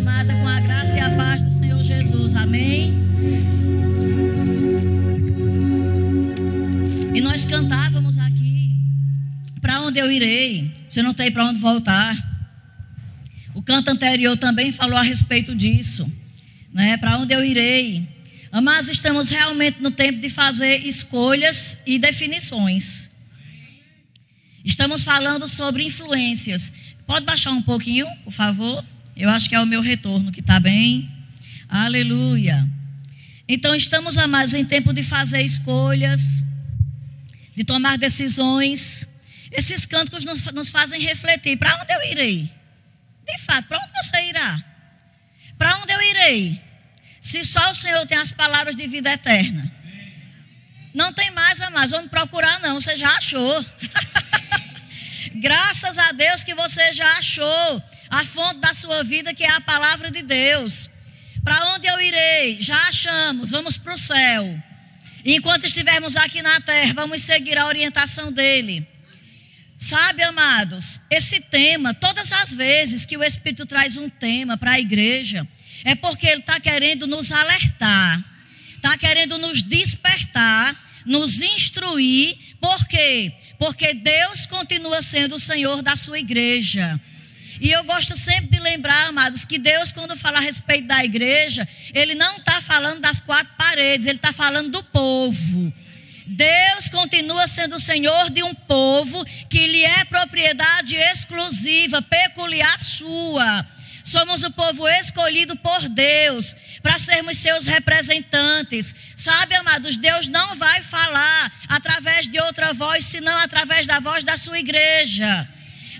amada, com a graça e a paz do Senhor Jesus. Amém? E nós cantávamos aqui: Para onde eu irei? Você não tem para onde voltar. O canto anterior também falou a respeito disso. Né? Para onde eu irei? Mas estamos realmente no tempo de fazer escolhas e definições. Estamos falando sobre influências. Pode baixar um pouquinho, por favor? Eu acho que é o meu retorno que está bem. Aleluia. Então, estamos, amados, em tempo de fazer escolhas, de tomar decisões. Esses cânticos nos fazem refletir: para onde eu irei? De fato, para onde você irá? Para onde eu irei? Se só o Senhor tem as palavras de vida eterna. Não tem mais, amados, onde procurar, não. Você já achou. Graças a Deus que você já achou a fonte da sua vida, que é a palavra de Deus. Para onde eu irei? Já achamos, vamos para o céu. Enquanto estivermos aqui na terra, vamos seguir a orientação dele. Sabe, amados, esse tema, todas as vezes que o Espírito traz um tema para a igreja, é porque ele está querendo nos alertar, está querendo nos despertar, nos instruir. Por quê? Porque Deus continua sendo o Senhor da sua igreja. E eu gosto sempre de lembrar, amados, que Deus, quando fala a respeito da igreja, Ele não está falando das quatro paredes, Ele está falando do povo. Deus continua sendo o Senhor de um povo que lhe é propriedade exclusiva, peculiar sua. Somos o povo escolhido por Deus para sermos seus representantes. Sabe, amados, Deus não vai falar através de outra voz, senão através da voz da sua igreja.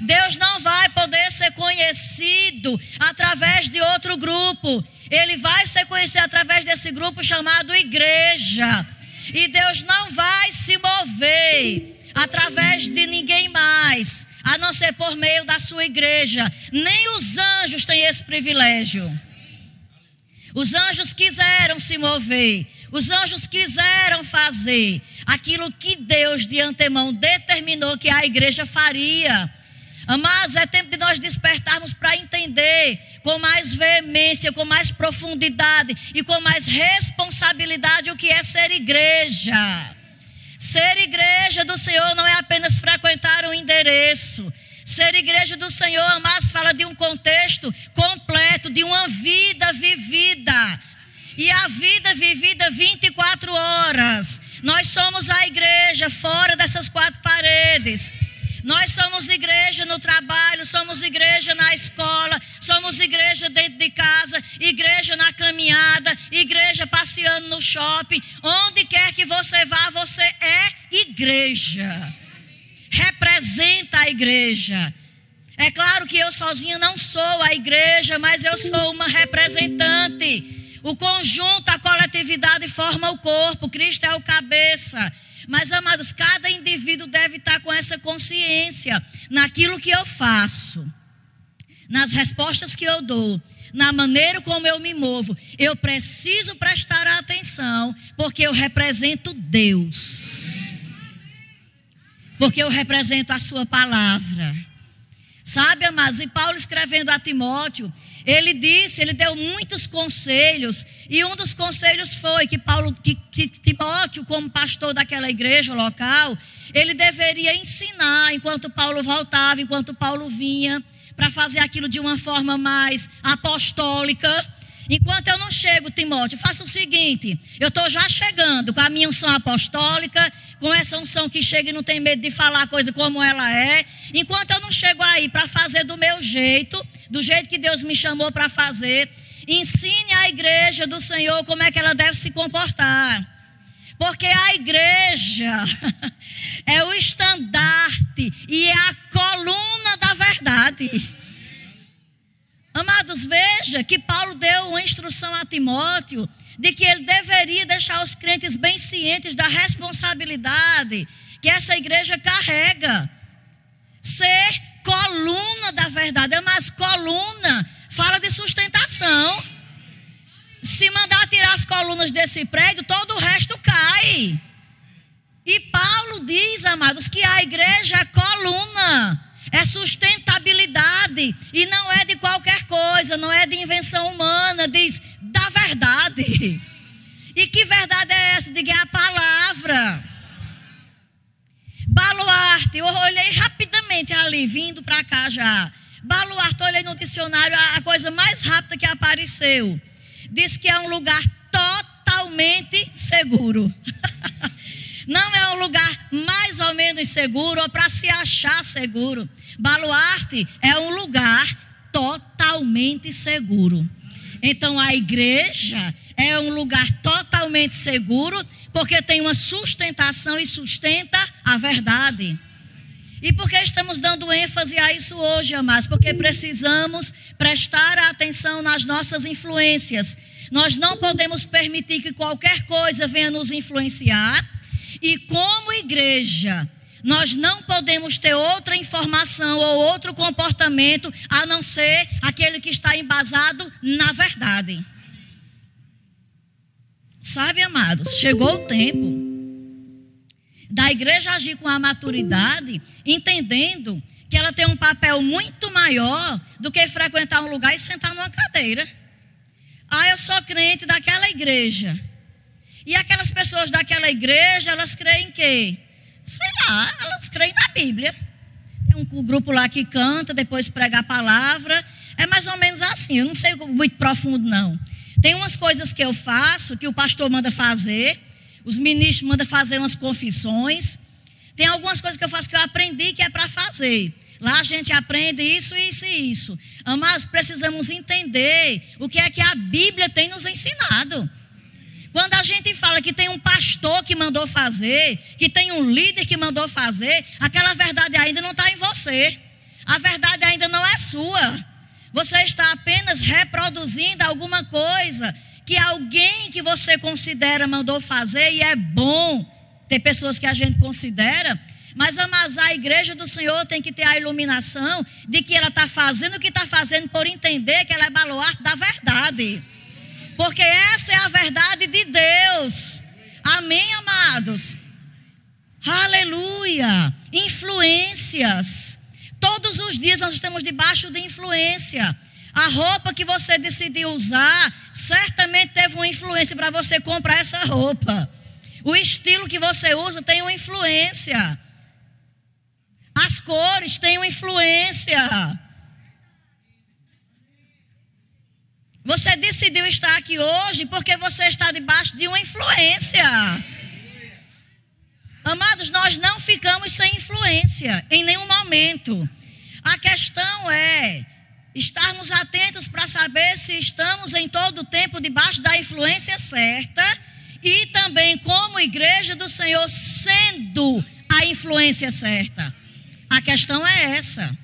Deus não vai poder ser conhecido através de outro grupo. Ele vai ser conhecido através desse grupo chamado igreja. E Deus não vai se mover através de ninguém mais, a não ser por meio da sua igreja. Nem os anjos têm esse privilégio. Os anjos quiseram se mover, os anjos quiseram fazer aquilo que Deus de antemão determinou que a igreja faria. Amados, é tempo de nós despertarmos para entender com mais veemência, com mais profundidade e com mais responsabilidade o que é ser igreja. Ser igreja do Senhor não é apenas frequentar um endereço. Ser igreja do Senhor, amados, fala de um contexto completo, de uma vida vivida. E a vida vivida 24 horas. Nós somos a igreja fora dessas quatro paredes. Nós somos igreja no trabalho, somos igreja na escola, somos igreja dentro de casa, igreja na caminhada, igreja passeando no shopping. Onde quer que você vá, você é igreja. Representa a igreja. É claro que eu sozinha não sou a igreja, mas eu sou uma representante. O conjunto, a coletividade forma o corpo, Cristo é o cabeça. Mas, amados, cada indivíduo deve estar com essa consciência naquilo que eu faço, nas respostas que eu dou, na maneira como eu me movo. Eu preciso prestar atenção, porque eu represento Deus. Porque eu represento a Sua palavra. Sabe, amados, e Paulo escrevendo a Timóteo, ele disse, ele deu muitos conselhos, e um dos conselhos foi que Paulo, que, que Timóteo, como pastor daquela igreja local, ele deveria ensinar enquanto Paulo voltava, enquanto Paulo vinha, para fazer aquilo de uma forma mais apostólica. Enquanto eu não chego, Timóteo, faça o seguinte: eu estou já chegando com a minha unção apostólica, com essa unção que chega e não tem medo de falar a coisa como ela é. Enquanto eu não chego aí para fazer do meu jeito, do jeito que Deus me chamou para fazer. Ensine a igreja do Senhor como é que ela deve se comportar. Porque a igreja é o estandarte e é a coluna da verdade. Amados, veja que Paulo deu uma instrução a Timóteo de que ele deveria deixar os crentes bem cientes da responsabilidade que essa igreja carrega. Ser coluna da verdade. É mais coluna fala de sustentação. Se mandar tirar as colunas desse prédio, todo o resto cai. E Paulo diz, amados, que a igreja é coluna. É sustentabilidade e não é de qualquer coisa, não é de invenção humana, diz da verdade. E que verdade é essa? Diga é a palavra. Baluarte, eu olhei rapidamente ali, vindo para cá já. Baluarte, olhei no dicionário, a coisa mais rápida que apareceu. Diz que é um lugar totalmente seguro. Não é um lugar mais ou menos seguro ou para se achar seguro. Baluarte é um lugar totalmente seguro. Então a igreja é um lugar totalmente seguro porque tem uma sustentação e sustenta a verdade. E por que estamos dando ênfase a isso hoje, amados? Porque precisamos prestar atenção nas nossas influências. Nós não podemos permitir que qualquer coisa venha nos influenciar. E como igreja, nós não podemos ter outra informação ou outro comportamento a não ser aquele que está embasado na verdade. Sabe, amados, chegou o tempo da igreja agir com a maturidade, entendendo que ela tem um papel muito maior do que frequentar um lugar e sentar numa cadeira. Ah, eu sou crente daquela igreja. E aquelas pessoas daquela igreja, elas creem que, sei lá, elas creem na Bíblia. Tem um grupo lá que canta, depois prega a palavra. É mais ou menos assim, eu não sei muito profundo, não. Tem umas coisas que eu faço, que o pastor manda fazer, os ministros mandam fazer umas confissões. Tem algumas coisas que eu faço que eu aprendi que é para fazer. Lá a gente aprende isso, isso e isso. Mas precisamos entender o que é que a Bíblia tem nos ensinado. Quando a gente fala que tem um pastor que mandou fazer, que tem um líder que mandou fazer, aquela verdade ainda não está em você. A verdade ainda não é sua. Você está apenas reproduzindo alguma coisa que alguém que você considera mandou fazer e é bom ter pessoas que a gente considera, mas mas a igreja do Senhor tem que ter a iluminação de que ela está fazendo o que está fazendo por entender que ela é baluarte da verdade. Porque essa é a verdade de Deus. Amém, amados? Aleluia. Influências. Todos os dias nós estamos debaixo de influência. A roupa que você decidiu usar certamente teve uma influência para você comprar essa roupa. O estilo que você usa tem uma influência. As cores têm uma influência. Você decidiu estar aqui hoje porque você está debaixo de uma influência. Amados, nós não ficamos sem influência em nenhum momento. A questão é estarmos atentos para saber se estamos em todo o tempo debaixo da influência certa e também como igreja do Senhor sendo a influência certa. A questão é essa.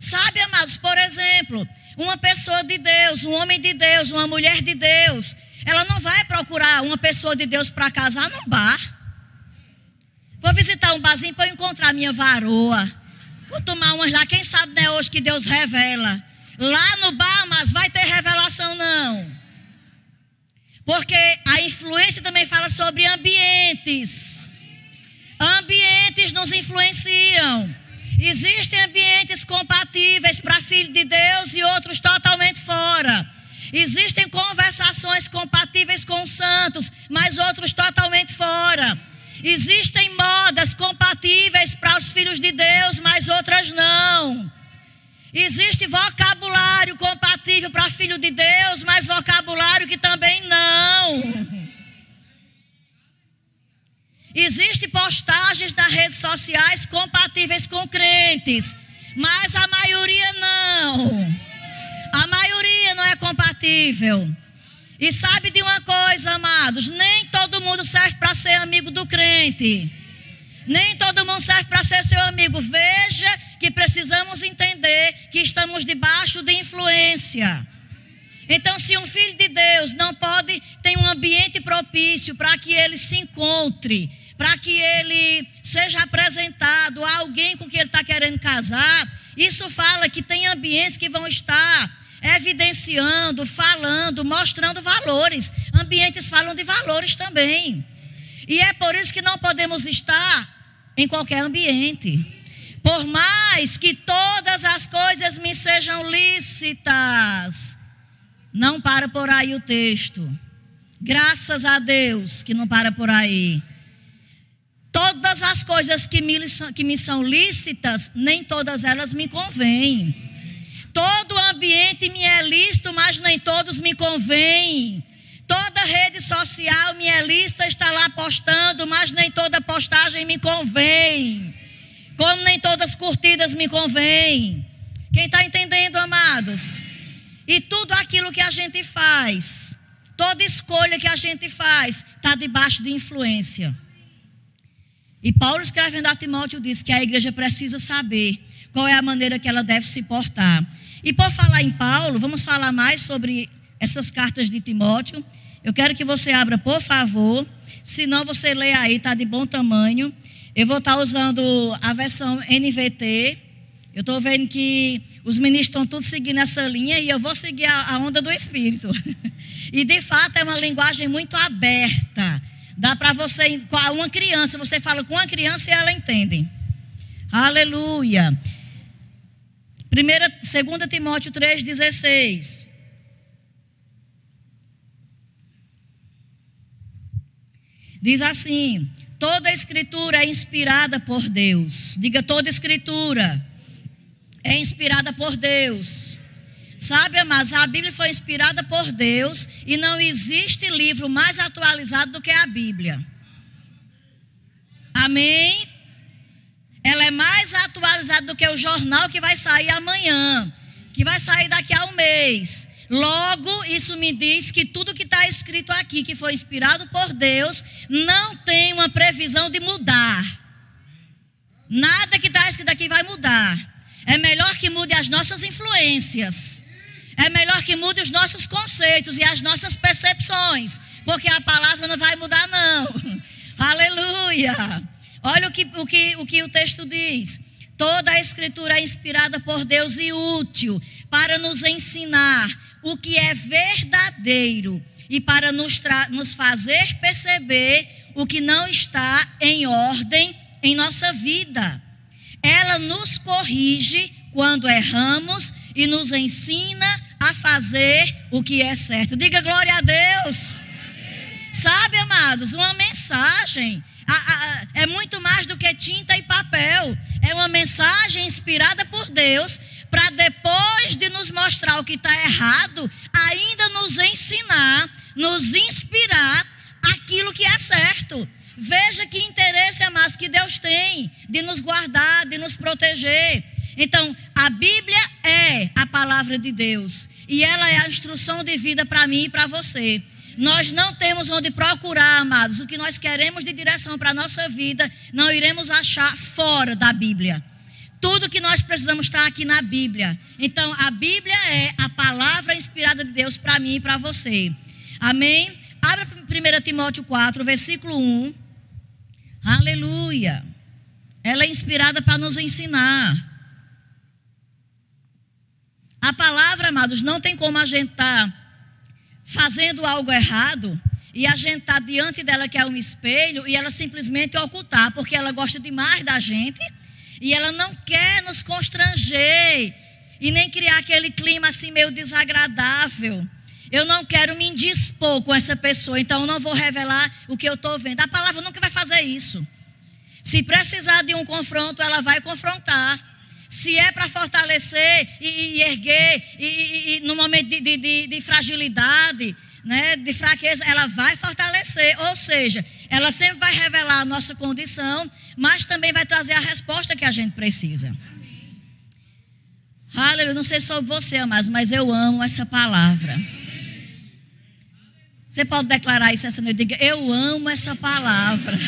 Sabe, amados, por exemplo, uma pessoa de Deus, um homem de Deus, uma mulher de Deus, ela não vai procurar uma pessoa de Deus para casar num bar. Vou visitar um barzinho para encontrar minha varoa. Vou tomar umas lá, quem sabe não é hoje que Deus revela. Lá no bar, mas vai ter revelação não. Porque a influência também fala sobre ambientes. Ambientes nos influenciam. Existem ambientes compatíveis para filho de Deus e outros totalmente fora. Existem conversações compatíveis com os santos, mas outros totalmente fora. Existem modas compatíveis para os filhos de Deus, mas outras não. Existe vocabulário compatível para filho de Deus, mas vocabulário que também não. Existem postagens nas redes sociais compatíveis com crentes, mas a maioria não. A maioria não é compatível. E sabe de uma coisa, amados? Nem todo mundo serve para ser amigo do crente. Nem todo mundo serve para ser seu amigo. Veja que precisamos entender que estamos debaixo de influência. Então, se um filho de Deus não pode ter um ambiente propício para que ele se encontre, para que ele seja apresentado a alguém com quem ele está querendo casar. Isso fala que tem ambientes que vão estar evidenciando, falando, mostrando valores. Ambientes falam de valores também. E é por isso que não podemos estar em qualquer ambiente. Por mais que todas as coisas me sejam lícitas. Não para por aí o texto. Graças a Deus que não para por aí. Todas as coisas que me, que me são lícitas, nem todas elas me convêm. Todo ambiente me é lícito, mas nem todos me convêm. Toda rede social me é lícita, está lá postando, mas nem toda postagem me convém. Como nem todas curtidas me convêm. Quem está entendendo, amados? E tudo aquilo que a gente faz, toda escolha que a gente faz, está debaixo de influência. E Paulo escrevendo a Timóteo diz que a igreja precisa saber qual é a maneira que ela deve se portar. E por falar em Paulo, vamos falar mais sobre essas cartas de Timóteo. Eu quero que você abra, por favor. Se não, você lê aí, está de bom tamanho. Eu vou estar tá usando a versão NVT. Eu estou vendo que os ministros estão todos seguindo essa linha e eu vou seguir a, a onda do Espírito. e de fato é uma linguagem muito aberta. Dá para você, uma criança, você fala com uma criança e ela entende. Aleluia. 2 Timóteo 3,16. Diz assim: toda escritura é inspirada por Deus. Diga toda escritura é inspirada por Deus. Sabe, mas a Bíblia foi inspirada por Deus e não existe livro mais atualizado do que a Bíblia. Amém? Ela é mais atualizada do que o jornal que vai sair amanhã, que vai sair daqui a um mês. Logo, isso me diz que tudo que está escrito aqui, que foi inspirado por Deus, não tem uma previsão de mudar. Nada que está escrito aqui vai mudar. É melhor que mude as nossas influências. É melhor que mude os nossos conceitos e as nossas percepções, porque a palavra não vai mudar, não. Aleluia! Olha o que, o, que, o que o texto diz. Toda a escritura é inspirada por Deus e útil para nos ensinar o que é verdadeiro e para nos, nos fazer perceber o que não está em ordem em nossa vida. Ela nos corrige quando erramos e nos ensina a fazer o que é certo. Diga glória a Deus. Sabe, amados, uma mensagem é muito mais do que tinta e papel. É uma mensagem inspirada por Deus para depois de nos mostrar o que está errado, ainda nos ensinar, nos inspirar aquilo que é certo. Veja que interesse mais que Deus tem de nos guardar, de nos proteger. Então, a Bíblia é a palavra de Deus e ela é a instrução de vida para mim e para você. Nós não temos onde procurar, amados, o que nós queremos de direção para a nossa vida, não iremos achar fora da Bíblia. Tudo que nós precisamos está aqui na Bíblia. Então, a Bíblia é a palavra inspirada de Deus para mim e para você. Amém? Abra 1 Timóteo 4, versículo 1. Aleluia. Ela é inspirada para nos ensinar. A palavra, amados, não tem como a gente estar tá fazendo algo errado e a gente estar tá diante dela que é um espelho e ela simplesmente ocultar, porque ela gosta demais da gente e ela não quer nos constranger e nem criar aquele clima assim meio desagradável. Eu não quero me indispor com essa pessoa, então eu não vou revelar o que eu estou vendo. A palavra nunca vai fazer isso. Se precisar de um confronto, ela vai confrontar. Se é para fortalecer e, e erguer, e, e, e, no momento de, de, de fragilidade, né, de fraqueza, ela vai fortalecer. Ou seja, ela sempre vai revelar a nossa condição, mas também vai trazer a resposta que a gente precisa. Aleluia. Não sei sobre você, amados, mas eu amo essa palavra. Você pode declarar isso essa noite? Diga, eu amo essa palavra.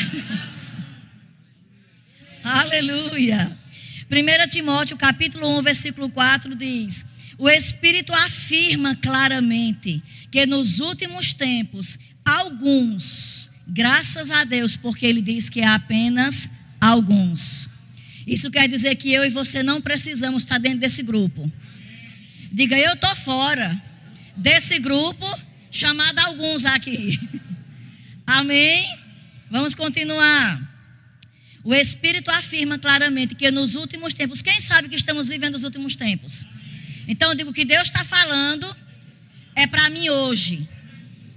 Aleluia. 1 Timóteo capítulo 1, versículo 4 diz: O Espírito afirma claramente que nos últimos tempos, alguns, graças a Deus, porque ele diz que é apenas alguns. Isso quer dizer que eu e você não precisamos estar dentro desse grupo. Diga, eu estou fora desse grupo chamado alguns aqui. Amém? Vamos continuar. O Espírito afirma claramente que nos últimos tempos, quem sabe que estamos vivendo os últimos tempos? Então eu digo que Deus está falando é para mim hoje.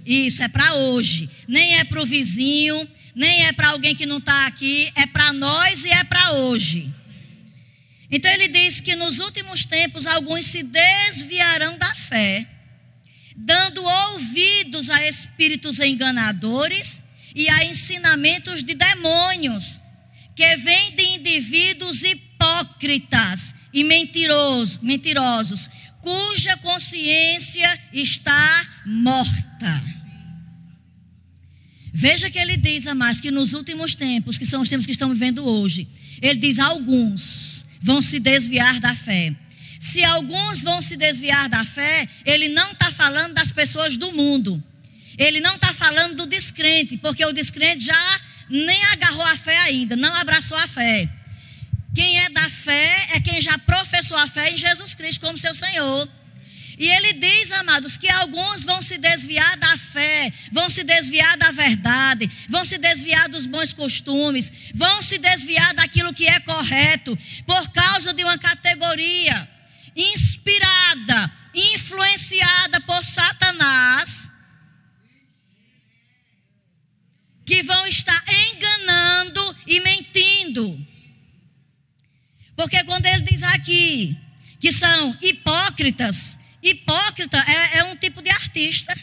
Isso, é para hoje. Nem é para o vizinho, nem é para alguém que não está aqui, é para nós e é para hoje. Então ele diz que nos últimos tempos alguns se desviarão da fé, dando ouvidos a espíritos enganadores e a ensinamentos de demônios, que vêm de indivíduos hipócritas e mentirosos, mentirosos, cuja consciência está morta. Veja que ele diz, mais que nos últimos tempos, que são os tempos que estamos vivendo hoje, ele diz: alguns vão se desviar da fé. Se alguns vão se desviar da fé, ele não está falando das pessoas do mundo. Ele não está falando do descrente, porque o descrente já nem agarrou a fé ainda, não abraçou a fé. Quem é da fé é quem já professou a fé em Jesus Cristo como seu Senhor. E ele diz, amados, que alguns vão se desviar da fé, vão se desviar da verdade, vão se desviar dos bons costumes, vão se desviar daquilo que é correto, por causa de uma categoria inspirada, influenciada por Satanás, que vão estar enganando e mentindo. Porque quando ele diz aqui que são hipócritas, hipócrita é, é um tipo de artista.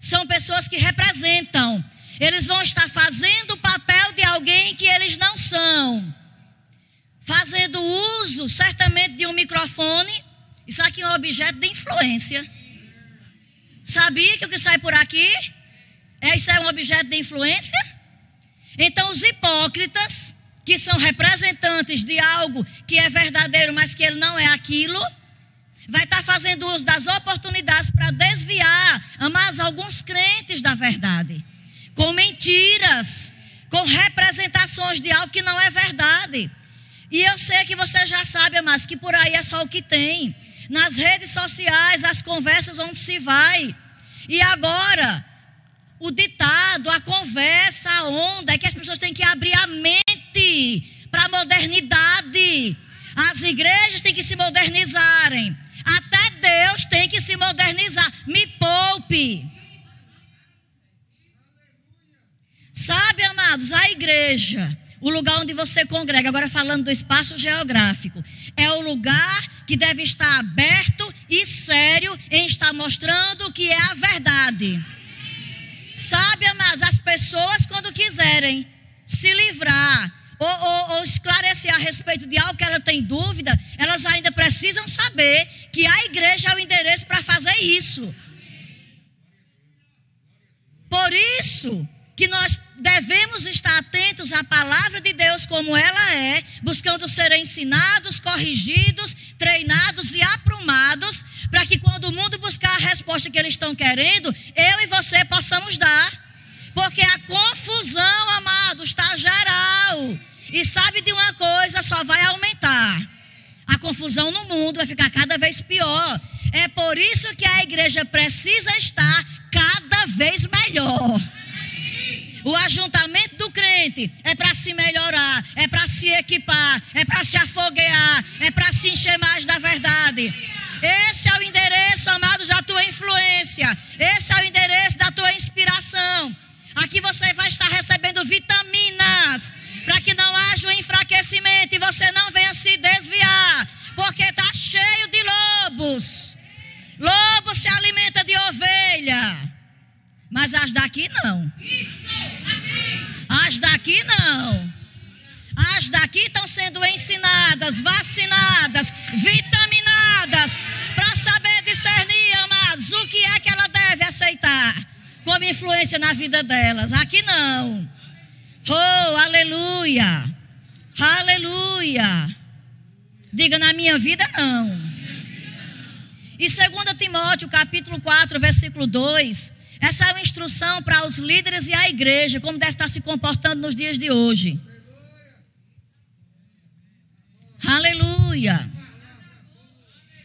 São pessoas que representam. Eles vão estar fazendo o papel de alguém que eles não são. Fazendo uso, certamente, de um microfone. Isso aqui é um objeto de influência. Sabia que o que sai por aqui? É, isso é um objeto de influência? Então, os hipócritas que são representantes de algo que é verdadeiro, mas que ele não é aquilo, vai estar fazendo uso das oportunidades para desviar, amados, alguns crentes da verdade, com mentiras, com representações de algo que não é verdade. E eu sei que você já sabe, amados, que por aí é só o que tem. Nas redes sociais, as conversas onde se vai. E agora, o ditado, a conversa, a onda, é que as pessoas têm que abrir a mente para a modernidade. As igrejas têm que se modernizarem. Até Deus tem que se modernizar. Me poupe. Sabe, amados, a igreja, o lugar onde você congrega, agora falando do espaço geográfico, é o lugar que deve estar aberto e sério em estar mostrando o que é a verdade. Sabe, mas as pessoas, quando quiserem se livrar ou, ou, ou, esclarecer a respeito de algo que ela tem dúvida, elas ainda precisam saber que a igreja é o endereço para fazer isso. Por isso que nós devemos estar atentos à palavra de Deus como ela é, buscando ser ensinados, corrigidos, treinados e aprumados para que quando o mundo buscar a resposta que eles estão querendo, eu e você possamos dar. Porque a confusão, amado, está geral. E sabe de uma coisa, só vai aumentar. A confusão no mundo vai ficar cada vez pior. É por isso que a igreja precisa estar cada vez melhor. O ajuntamento do crente é para se melhorar, é para se equipar, é para se afoguear, é para se encher mais da verdade. Esse é o endereço, amados, da tua influência. Esse é o endereço da tua inspiração. Aqui você vai estar recebendo vitaminas para que não haja um enfraquecimento e você não venha se desviar, porque está cheio de lobos. Lobo se alimenta de ovelha, mas as daqui não. As daqui não. As daqui estão sendo ensinadas, vacinadas, vitaminadas, para saber discernir, amados, o que é que ela deve aceitar como influência na vida delas. Aqui não. Oh, aleluia. Aleluia. Diga na minha vida não. E 2 Timóteo, capítulo 4, versículo 2, essa é uma instrução para os líderes e a igreja, como deve estar se comportando nos dias de hoje. Aleluia.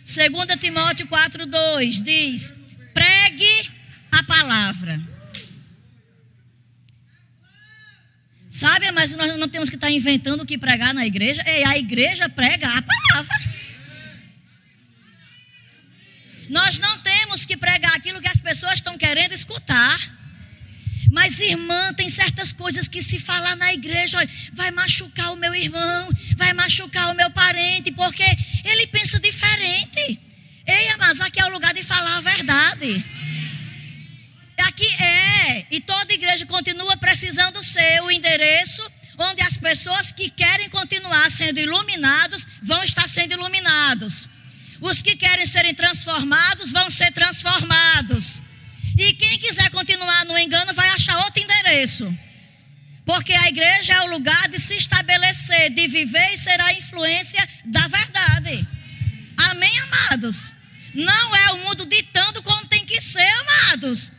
2 Timóteo 4,2 diz: pregue a palavra. Sabe, mas nós não temos que estar inventando o que pregar na igreja. E a igreja prega a palavra. Nós não temos que pregar aquilo que as pessoas estão querendo escutar. Mas, irmã, tem certas coisas que se falar na igreja, olha, vai machucar o meu irmão, vai machucar o meu parente, porque ele pensa diferente. Ei, mas aqui é o lugar de falar a verdade. Aqui é, e toda igreja continua precisando ser o endereço onde as pessoas que querem continuar sendo iluminados vão estar sendo iluminados. Os que querem serem transformados vão ser transformados. E quem quiser continuar no engano vai achar outro endereço. Porque a igreja é o lugar de se estabelecer, de viver e ser a influência da verdade. Amém, amados? Não é o mundo ditando como tem que ser, amados.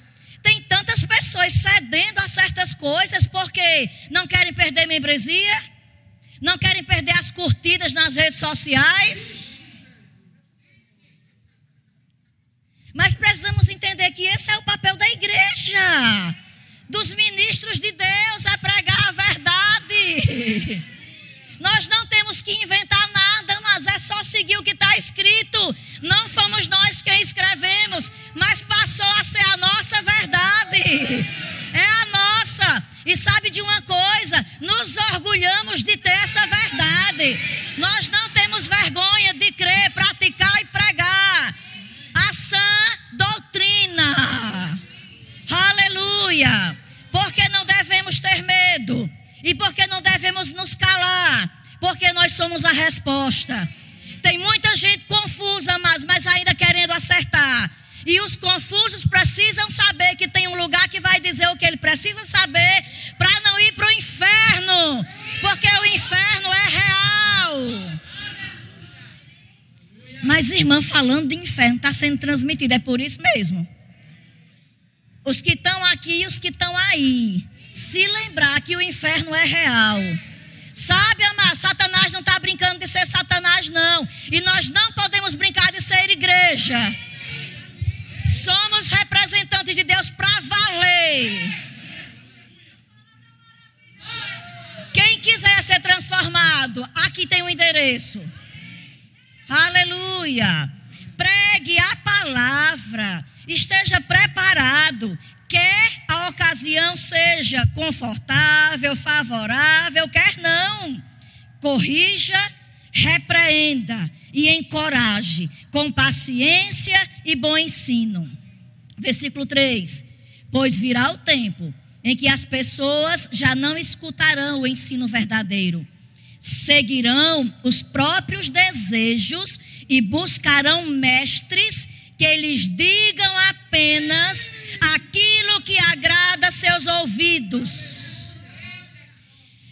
Tem tantas pessoas cedendo a certas coisas porque não querem perder membresia, não querem perder as curtidas nas redes sociais. Mas precisamos entender que esse é o papel da igreja, dos ministros de Deus, é pregar a verdade. Nós não temos que inventar sendo transmitido, é por isso mesmo. Os que estão aqui e os que estão aí se lembrar que o inferno é real. Versículo 3: Pois virá o tempo em que as pessoas já não escutarão o ensino verdadeiro, seguirão os próprios desejos e buscarão mestres que lhes digam apenas aquilo que agrada seus ouvidos.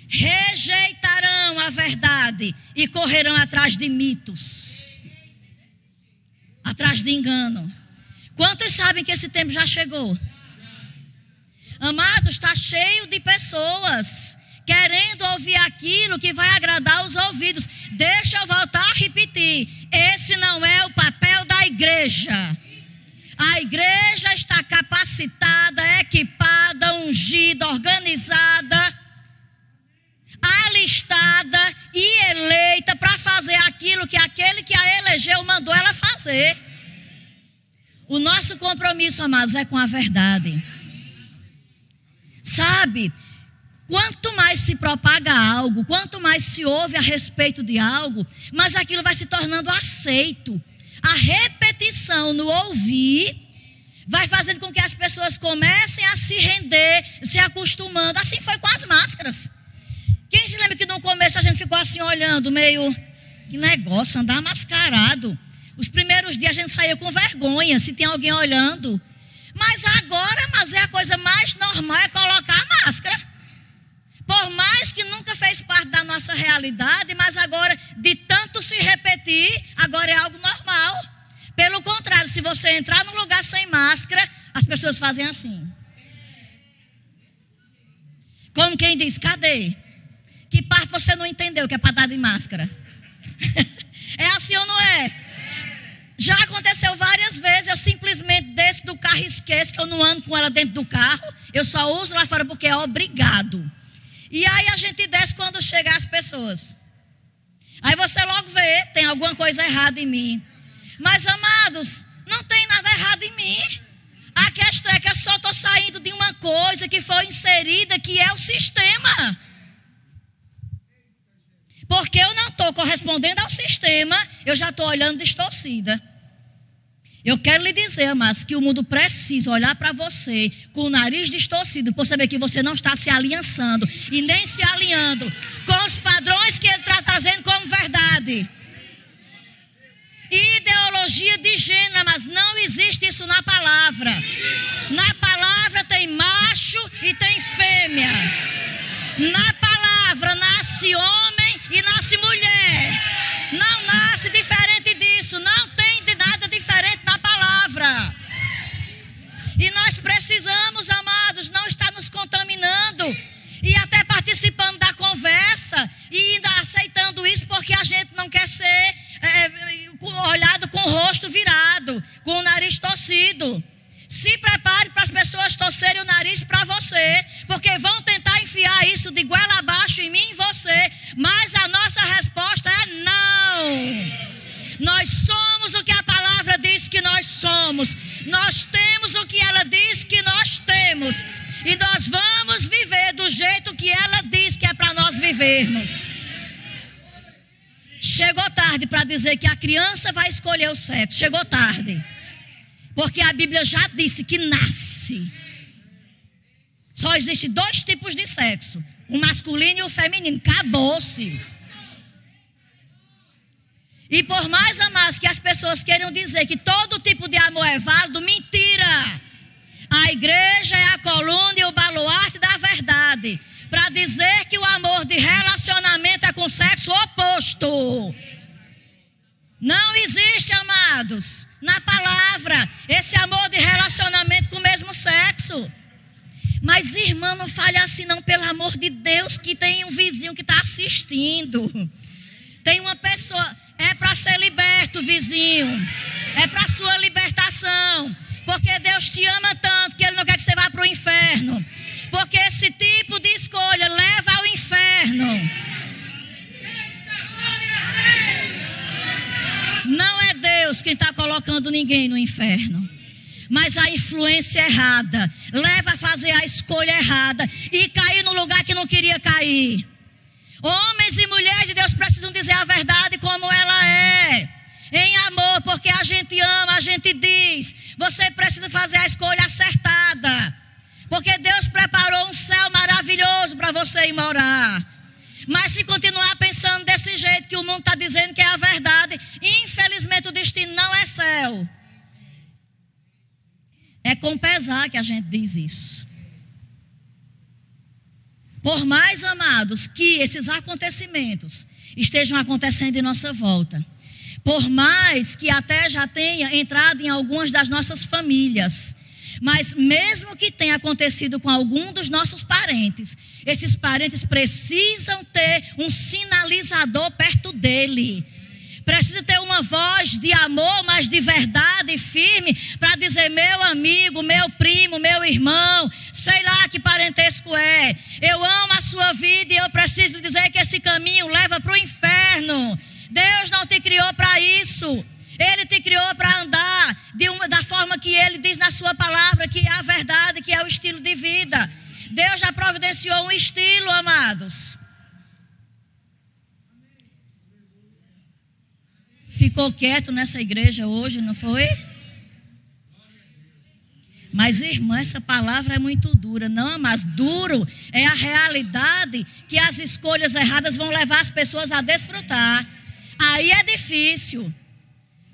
Rejeitarão a verdade e correrão atrás de mitos, atrás de engano. Quantos sabem que esse tempo já chegou? Amados, está cheio de pessoas querendo ouvir aquilo que vai agradar os ouvidos. Deixa eu voltar a repetir: esse não é o papel da igreja. A igreja está capacitada, equipada, ungida, organizada, alistada e eleita para fazer aquilo que aquele que a elegeu mandou ela fazer. O nosso compromisso, amados, é com a verdade. Sabe? Quanto mais se propaga algo, quanto mais se ouve a respeito de algo, mais aquilo vai se tornando aceito. A repetição no ouvir vai fazendo com que as pessoas comecem a se render, se acostumando. Assim foi com as máscaras. Quem se lembra que no começo a gente ficou assim olhando, meio que negócio, andar mascarado. Os primeiros dias a gente saía com vergonha se tem alguém olhando. Mas agora, mas é a coisa mais normal é colocar a máscara. Por mais que nunca fez parte da nossa realidade, mas agora, de tanto se repetir, agora é algo normal. Pelo contrário, se você entrar num lugar sem máscara, as pessoas fazem assim. Como quem diz, cadê? Que parte você não entendeu que é para dar de máscara? é assim ou não é? Aconteceu várias vezes, eu simplesmente desço do carro e esqueço que eu não ando com ela dentro do carro. Eu só uso lá fora porque é obrigado. E aí a gente desce quando chega as pessoas. Aí você logo vê, tem alguma coisa errada em mim. Mas, amados, não tem nada errado em mim. A questão é que eu só estou saindo de uma coisa que foi inserida, que é o sistema. Porque eu não estou correspondendo ao sistema, eu já estou olhando distorcida. Eu quero lhe dizer, mas que o mundo precisa olhar para você com o nariz distorcido, por saber que você não está se aliançando e nem se alinhando com os padrões que ele está trazendo como verdade. Ideologia de gênero, mas não existe isso na palavra. Na palavra tem macho e tem fêmea. Na palavra nasce homem e nasce mulher. Não nasce diferente disso. Não nós precisamos, amados, não estar nos contaminando e até participando da conversa e ainda aceitando isso porque a gente não quer ser é, olhado com o rosto virado, com o nariz torcido. Se prepare para as pessoas torcerem o nariz para você, porque vão tentar enfiar isso de goela abaixo em mim e você, mas a nossa resposta é não. Nós somos o que a diz que nós somos. Nós temos o que ela diz que nós temos. E nós vamos viver do jeito que ela diz que é para nós vivermos. Chegou tarde para dizer que a criança vai escolher o sexo. Chegou tarde. Porque a Bíblia já disse que nasce. Só existe dois tipos de sexo: o masculino e o feminino. Acabou-se. E por mais amados que as pessoas queiram dizer que todo tipo de amor é válido, mentira. A igreja é a coluna e o baluarte da verdade. Para dizer que o amor de relacionamento é com sexo oposto. Não existe, amados, na palavra, esse amor de relacionamento com o mesmo sexo. Mas, irmã, não fale assim, não, pelo amor de Deus, que tem um vizinho que está assistindo. Tem uma pessoa, é para ser liberto, vizinho. É para sua libertação. Porque Deus te ama tanto que Ele não quer que você vá para o inferno. Porque esse tipo de escolha leva ao inferno. Não é Deus quem está colocando ninguém no inferno. Mas a influência errada leva a fazer a escolha errada e cair no lugar que não queria cair. Homens e mulheres de Deus precisam dizer a verdade como ela é em amor, porque a gente ama, a gente diz. Você precisa fazer a escolha acertada. Porque Deus preparou um céu maravilhoso para você ir morar. Mas se continuar pensando desse jeito que o mundo está dizendo que é a verdade, infelizmente o destino não é céu. É com pesar que a gente diz isso. Por mais amados que esses acontecimentos estejam acontecendo em nossa volta, por mais que até já tenha entrado em algumas das nossas famílias, mas mesmo que tenha acontecido com algum dos nossos parentes, esses parentes precisam ter um sinalizador perto dele. Precisa ter uma voz de amor, mas de verdade firme, para dizer: meu amigo, meu primo, meu irmão, sei lá que parentesco é. Eu amo a sua vida e eu preciso dizer que esse caminho leva para o inferno. Deus não te criou para isso. Ele te criou para andar uma, da forma que ele diz na sua palavra, que é a verdade, que é o estilo de vida. Deus já providenciou um estilo, amados. Ficou quieto nessa igreja hoje, não foi? Mas, irmã, essa palavra é muito dura. Não, mas duro é a realidade que as escolhas erradas vão levar as pessoas a desfrutar. Aí é difícil.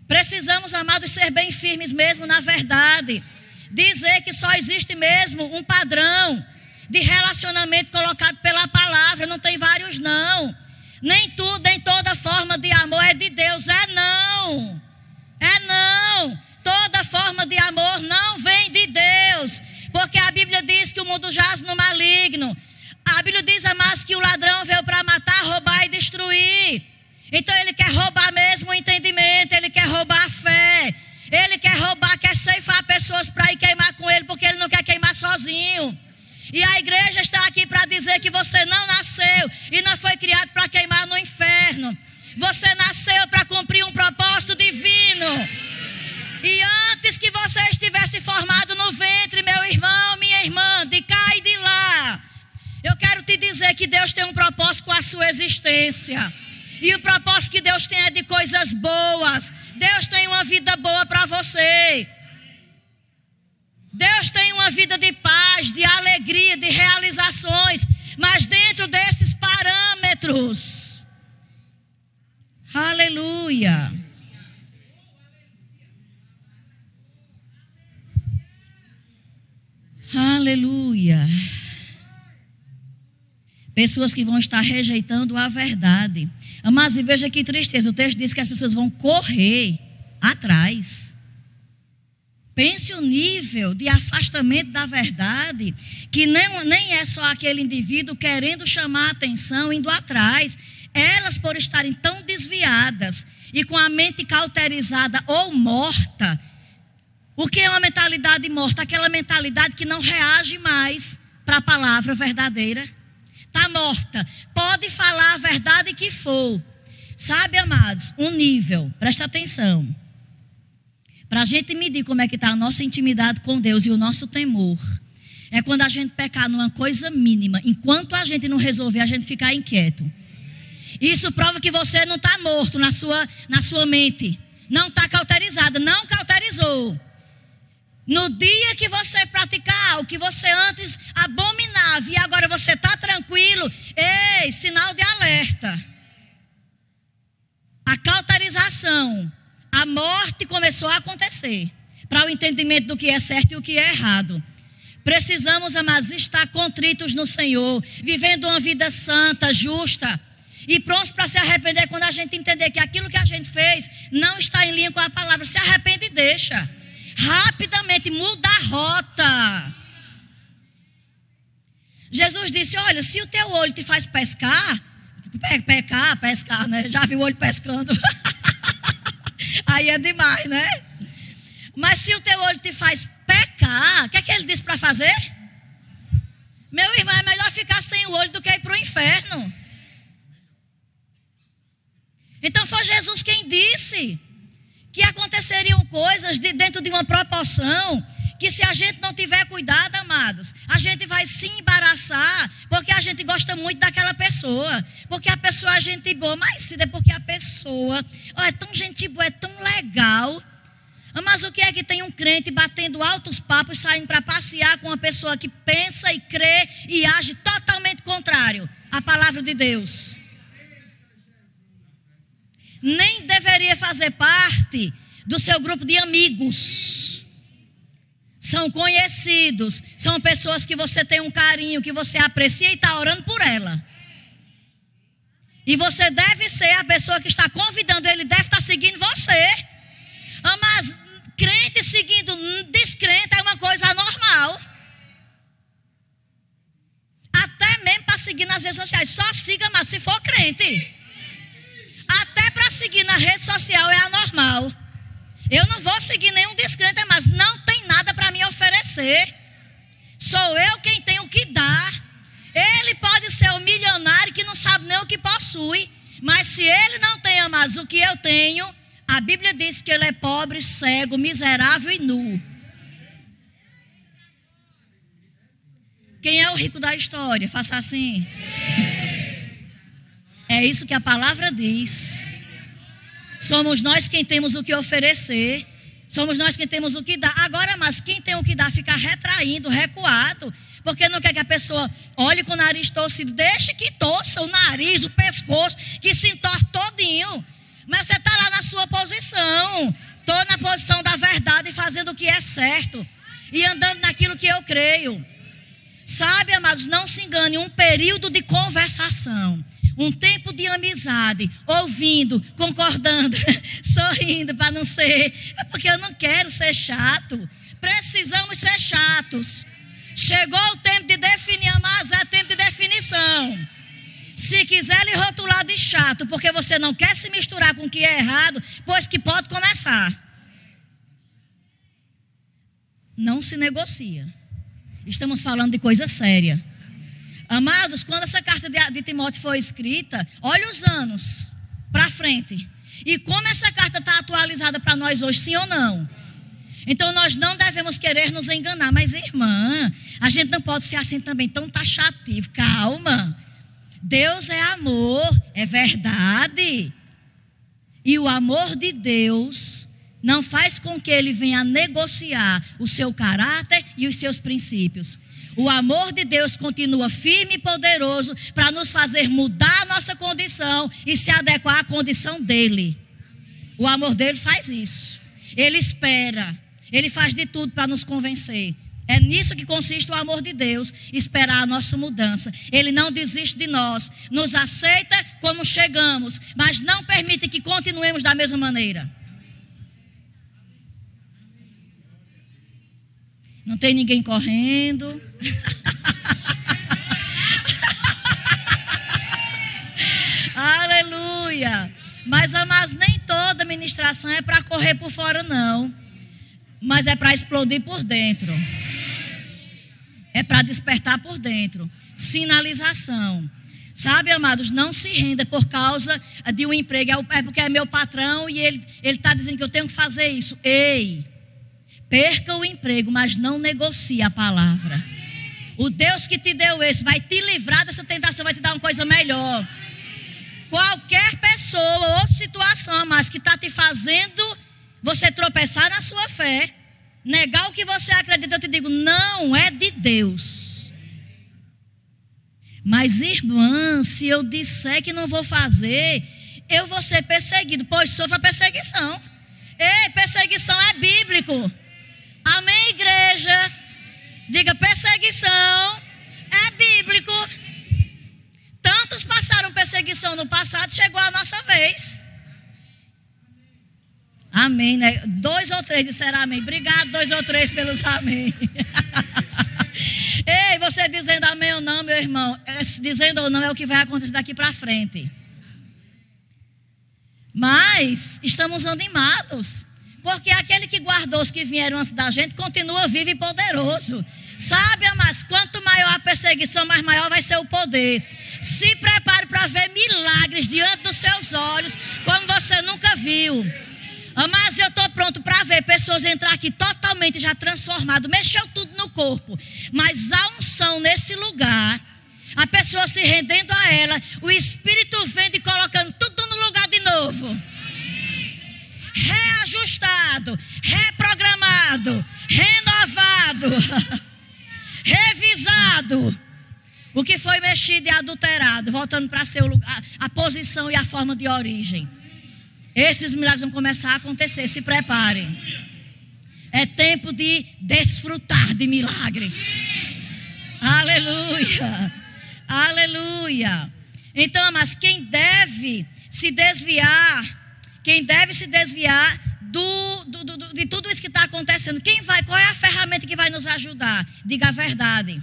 Precisamos, amados, ser bem firmes mesmo na verdade. Dizer que só existe mesmo um padrão de relacionamento colocado pela palavra. Não tem vários, não. Nem tudo, nem toda forma de amor é de Deus. É não. É não. Toda forma de amor não vem de Deus. Porque a Bíblia diz que o mundo jaz no maligno. A Bíblia diz, amados, que o ladrão veio para matar, roubar e destruir. Então ele quer roubar mesmo o entendimento, ele quer roubar a fé. Ele quer roubar, quer ceifar pessoas para ir queimar com ele, porque ele não quer queimar sozinho. E a igreja está aqui para dizer que você não nasceu e não foi criado para queimar no inferno. Você nasceu para cumprir um propósito divino. E antes que você estivesse formado no ventre, meu irmão, minha irmã, de cá e de lá, eu quero te dizer que Deus tem um propósito com a sua existência. E o propósito que Deus tem é de coisas boas. Deus tem uma vida boa para você. Deus tem uma vida de paz, alegria, de realizações, mas dentro desses parâmetros. Aleluia. Aleluia. Pessoas que vão estar rejeitando a verdade. Mas veja que tristeza. O texto diz que as pessoas vão correr atrás. Pense o nível de afastamento da verdade, que nem, nem é só aquele indivíduo querendo chamar a atenção, indo atrás. Elas, por estarem tão desviadas e com a mente cauterizada ou morta, o que é uma mentalidade morta? Aquela mentalidade que não reage mais para a palavra verdadeira. Está morta. Pode falar a verdade que for. Sabe, amados, um nível, presta atenção para a gente medir como é que está a nossa intimidade com Deus e o nosso temor, é quando a gente pecar numa coisa mínima. Enquanto a gente não resolver, a gente ficar inquieto. Isso prova que você não está morto na sua, na sua mente. Não está cauterizada, não cauterizou. No dia que você praticar o que você antes abominava e agora você está tranquilo, ei, sinal de alerta. A cauterização a morte começou a acontecer para o entendimento do que é certo e o que é errado. Precisamos, amados, estar contritos no Senhor, vivendo uma vida santa, justa e prontos para se arrepender quando a gente entender que aquilo que a gente fez não está em linha com a palavra. Se arrepende e deixa. Rapidamente muda a rota. Jesus disse: Olha, se o teu olho te faz pescar, pecar, pescar, né? Já viu o olho pescando? Aí é demais, né? Mas se o teu olho te faz pecar, o que é que ele disse para fazer? Meu irmão, é melhor ficar sem o olho do que ir para o inferno. Então foi Jesus quem disse que aconteceriam coisas de, dentro de uma proporção que se a gente não tiver cuidado, amados, a gente vai se embaraçar, porque a gente gosta muito daquela pessoa, porque a pessoa é gente boa, mas se é porque a pessoa oh, é tão gente boa, é tão legal. Mas o que é que tem um crente batendo altos papos, saindo para passear com uma pessoa que pensa e crê e age totalmente contrário à palavra de Deus? Nem deveria fazer parte do seu grupo de amigos são conhecidos, são pessoas que você tem um carinho, que você aprecia e está orando por ela. E você deve ser a pessoa que está convidando, ele deve estar seguindo você. Ah, mas crente seguindo descrente é uma coisa anormal. Até mesmo para seguir nas redes sociais, só siga, mas se for crente. Até para seguir na rede social é anormal. Eu não vou seguir nenhum descrente, mas não tem nada para me oferecer. Sou eu quem tenho que dar. Ele pode ser o milionário que não sabe nem o que possui, mas se ele não tem mais o que eu tenho, a Bíblia diz que ele é pobre, cego, miserável e nu. Quem é o rico da história? Faça assim. É isso que a palavra diz. Somos nós quem temos o que oferecer. Somos nós quem temos o que dar. Agora, mas quem tem o que dar fica retraindo, recuado. Porque não quer que a pessoa olhe com o nariz torcido. Deixe que torça o nariz, o pescoço, que se entorte todinho. Mas você está lá na sua posição. Estou na posição da verdade, fazendo o que é certo. E andando naquilo que eu creio. Sabe, amados, não se engane. Um período de conversação um tempo de amizade, ouvindo, concordando, sorrindo para não ser. É porque eu não quero ser chato. Precisamos ser chatos. Chegou o tempo de definir, mas é tempo de definição. Se quiser lhe rotular de chato, porque você não quer se misturar com o que é errado, pois que pode começar. Não se negocia. Estamos falando de coisa séria. Amados, quando essa carta de, de Timóteo foi escrita, olha os anos para frente. E como essa carta está atualizada para nós hoje, sim ou não? Então nós não devemos querer nos enganar. Mas, irmã, a gente não pode ser assim também, tão taxativo. Calma. Deus é amor, é verdade. E o amor de Deus não faz com que ele venha negociar o seu caráter e os seus princípios. O amor de Deus continua firme e poderoso para nos fazer mudar a nossa condição e se adequar à condição dele. O amor dele faz isso. Ele espera. Ele faz de tudo para nos convencer. É nisso que consiste o amor de Deus, esperar a nossa mudança. Ele não desiste de nós, nos aceita como chegamos, mas não permite que continuemos da mesma maneira. Não tem ninguém correndo. Aleluia. Mas, mas nem toda ministração é para correr por fora, não. Mas é para explodir por dentro. É para despertar por dentro. Sinalização. Sabe, amados, não se renda por causa de um emprego. É porque é meu patrão e ele está dizendo que eu tenho que fazer isso. Ei, perca o emprego, mas não negocie a palavra. O Deus que te deu esse vai te livrar dessa tentação, vai te dar uma coisa melhor. Qualquer pessoa ou situação, mas que está te fazendo você tropeçar na sua fé, negar o que você acredita, eu te digo, não é de Deus. Mas, irmã, se eu disser que não vou fazer, eu vou ser perseguido, pois sofro a perseguição. Ei, perseguição é bíblico. Amém, igreja? Diga, perseguição é bíblico. Tantos passaram perseguição no passado, chegou a nossa vez. Amém, né? Dois ou três disseram amém. Obrigado, dois ou três pelos amém. Ei, você dizendo amém ou não, meu irmão, é, dizendo ou não é o que vai acontecer daqui para frente. Mas estamos animados, porque aquele que guardou os que vieram antes da gente continua vivo e poderoso. Sabe, mas quanto maior a perseguição, mais maior vai ser o poder. Se prepare para ver milagres diante dos seus olhos, como você nunca viu. Mas eu estou pronto para ver pessoas entrar aqui totalmente já transformado, mexeu tudo no corpo. Mas a unção nesse lugar, a pessoa se rendendo a ela, o Espírito vendo e colocando tudo no lugar de novo. Reajustado, reprogramado, renovado, revisado. O que foi mexido e adulterado, voltando para ser o lugar, a posição e a forma de origem. Esses milagres vão começar a acontecer, se preparem. É tempo de desfrutar de milagres. Aleluia. Aleluia. Então, mas quem deve se desviar, quem deve se desviar do, do, do, de tudo isso que está acontecendo, quem vai, qual é a ferramenta que vai nos ajudar? Diga a verdade.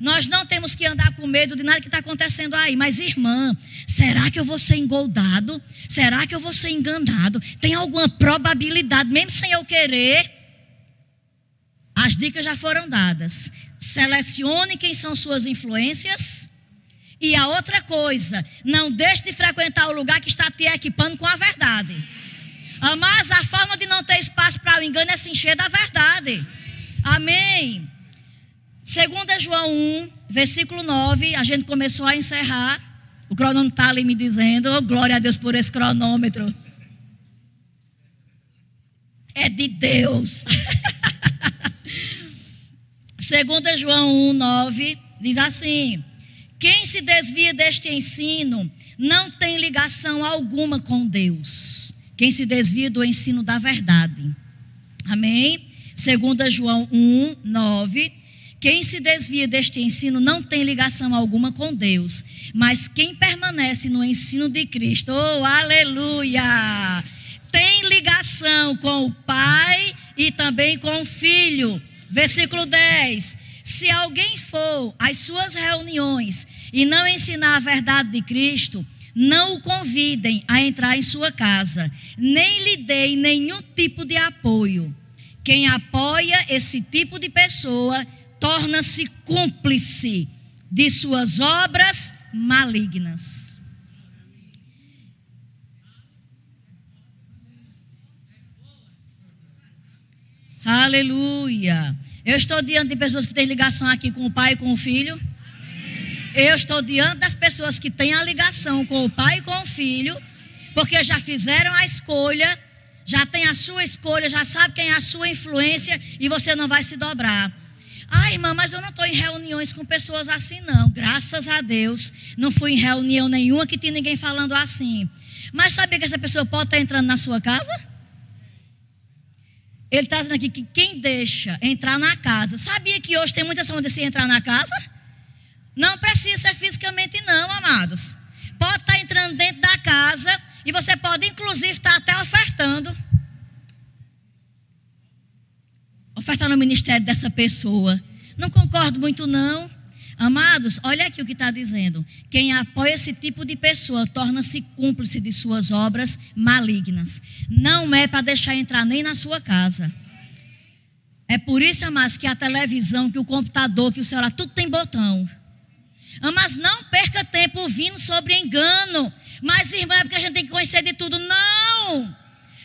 Nós não temos que andar com medo de nada que está acontecendo aí. Mas, irmã, será que eu vou ser engoldado? Será que eu vou ser enganado? Tem alguma probabilidade, mesmo sem eu querer? As dicas já foram dadas. Selecione quem são suas influências. E a outra coisa, não deixe de frequentar o lugar que está te equipando com a verdade. Mas a forma de não ter espaço para o engano é se encher da verdade. Amém. Segunda João 1, versículo 9, a gente começou a encerrar. O cronômetro está ali me dizendo, oh, glória a Deus por esse cronômetro. É de Deus. Segunda João 1, 9, diz assim: Quem se desvia deste ensino não tem ligação alguma com Deus. Quem se desvia do ensino da verdade. Amém? Segunda João 1, 9 quem se desvia deste ensino não tem ligação alguma com Deus, mas quem permanece no ensino de Cristo, oh aleluia, tem ligação com o Pai e também com o Filho. Versículo 10: Se alguém for às suas reuniões e não ensinar a verdade de Cristo, não o convidem a entrar em sua casa, nem lhe deem nenhum tipo de apoio. Quem apoia esse tipo de pessoa torna-se cúmplice de suas obras malignas. Aleluia. Eu estou diante de pessoas que têm ligação aqui com o pai e com o filho. Eu estou diante das pessoas que têm a ligação com o pai e com o filho, porque já fizeram a escolha, já tem a sua escolha, já sabe quem é a sua influência e você não vai se dobrar. Ai, irmã, mas eu não estou em reuniões com pessoas assim, não. Graças a Deus, não fui em reunião nenhuma que tinha ninguém falando assim. Mas sabia que essa pessoa pode estar entrando na sua casa? Ele está dizendo aqui que quem deixa entrar na casa. Sabia que hoje tem muitas formas de se entrar na casa? Não precisa ser fisicamente, não, amados. Pode estar entrando dentro da casa e você pode, inclusive, estar até ofertando. Ofertando o ministério dessa pessoa. Não concordo muito, não. Amados, olha aqui o que está dizendo. Quem apoia esse tipo de pessoa torna-se cúmplice de suas obras malignas. Não é para deixar entrar nem na sua casa. É por isso, amados, que a televisão, que o computador, que o celular, tudo tem botão. Mas não perca tempo ouvindo sobre engano. Mas, irmã, é porque a gente tem que conhecer de tudo. Não!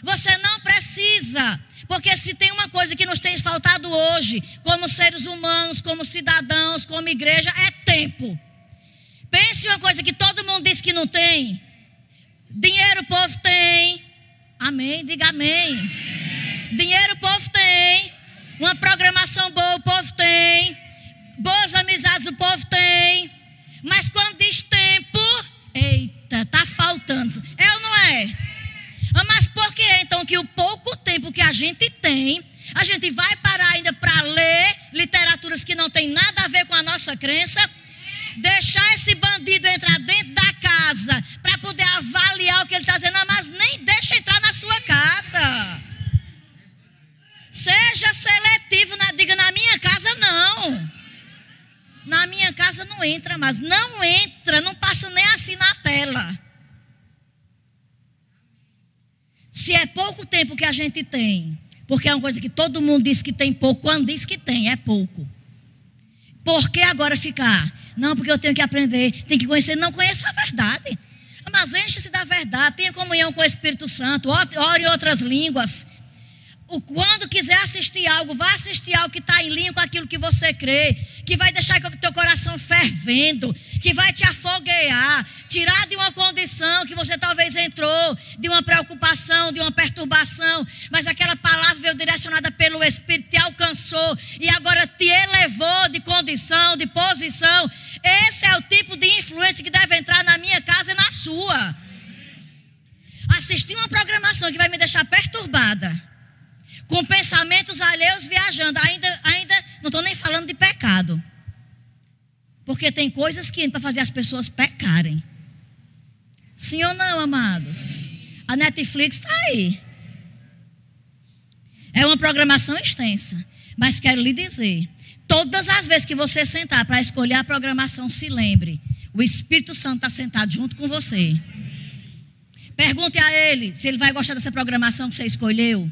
Você não precisa. Porque se tem uma coisa que nos tem faltado hoje, como seres humanos, como cidadãos, como igreja, é tempo. Pense uma coisa que todo mundo diz que não tem. Dinheiro o povo tem. Amém? Diga amém. Dinheiro o povo tem. Uma programação boa o povo tem. Boas amizades o povo tem. Mas quando diz tempo, eita, tá faltando. É ou não é? Ah, mas por que então que o pouco tempo que a gente tem, a gente vai parar ainda para ler literaturas que não tem nada a ver com a nossa crença? Deixar esse bandido entrar dentro da casa para poder avaliar o que ele está dizendo, mas nem deixa entrar na sua casa. Seja seletivo, na, diga na minha casa não. Na minha casa não entra mais. Não entra, não passa nem assim na tela. Se é pouco tempo que a gente tem, porque é uma coisa que todo mundo diz que tem pouco, quando diz que tem, é pouco. Por que agora ficar? Não, porque eu tenho que aprender, tenho que conhecer. Não conheço a verdade. Mas enche-se da verdade, tenha comunhão com o Espírito Santo, ore outras línguas o quando quiser assistir algo, vá assistir algo que está em linha com aquilo que você crê, que vai deixar o teu coração fervendo, que vai te afoguear, tirar de uma condição que você talvez entrou, de uma preocupação, de uma perturbação, mas aquela palavra veio direcionada pelo Espírito, te alcançou e agora te elevou de condição, de posição. Esse é o tipo de influência que deve entrar na minha casa e na sua. Assistir uma programação que vai me deixar perturbada com pensamentos alheios viajando. Ainda, ainda não estou nem falando de pecado. Porque tem coisas que entram para fazer as pessoas pecarem. Sim ou não, amados? A Netflix está aí. É uma programação extensa. Mas quero lhe dizer: todas as vezes que você sentar para escolher a programação, se lembre: o Espírito Santo está sentado junto com você. Pergunte a ele se ele vai gostar dessa programação que você escolheu.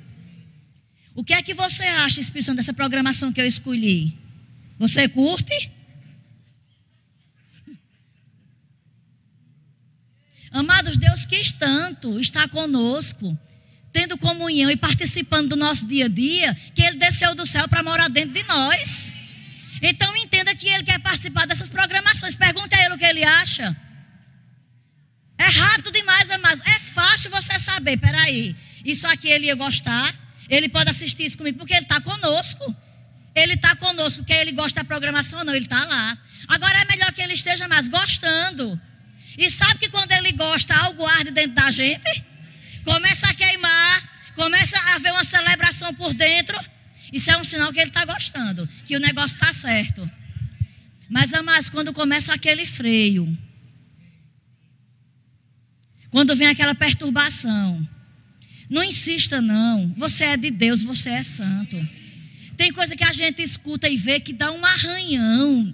O que é que você acha, Espírito Santo, dessa programação que eu escolhi? Você curte? Amados, Deus quis tanto estar conosco, tendo comunhão e participando do nosso dia a dia, que Ele desceu do céu para morar dentro de nós. Então entenda que Ele quer participar dessas programações. Pergunte a Ele o que Ele acha. É rápido demais, amados. É fácil você saber. Peraí, isso aqui Ele ia gostar. Ele pode assistir isso comigo porque ele está conosco. Ele está conosco, porque ele gosta da programação ou não, ele está lá. Agora é melhor que ele esteja mais gostando. E sabe que quando ele gosta, algo arde dentro da gente? Começa a queimar, começa a haver uma celebração por dentro. Isso é um sinal que ele está gostando, que o negócio está certo. Mas, amados, quando começa aquele freio, quando vem aquela perturbação, não insista, não. Você é de Deus, você é santo. Tem coisa que a gente escuta e vê que dá um arranhão.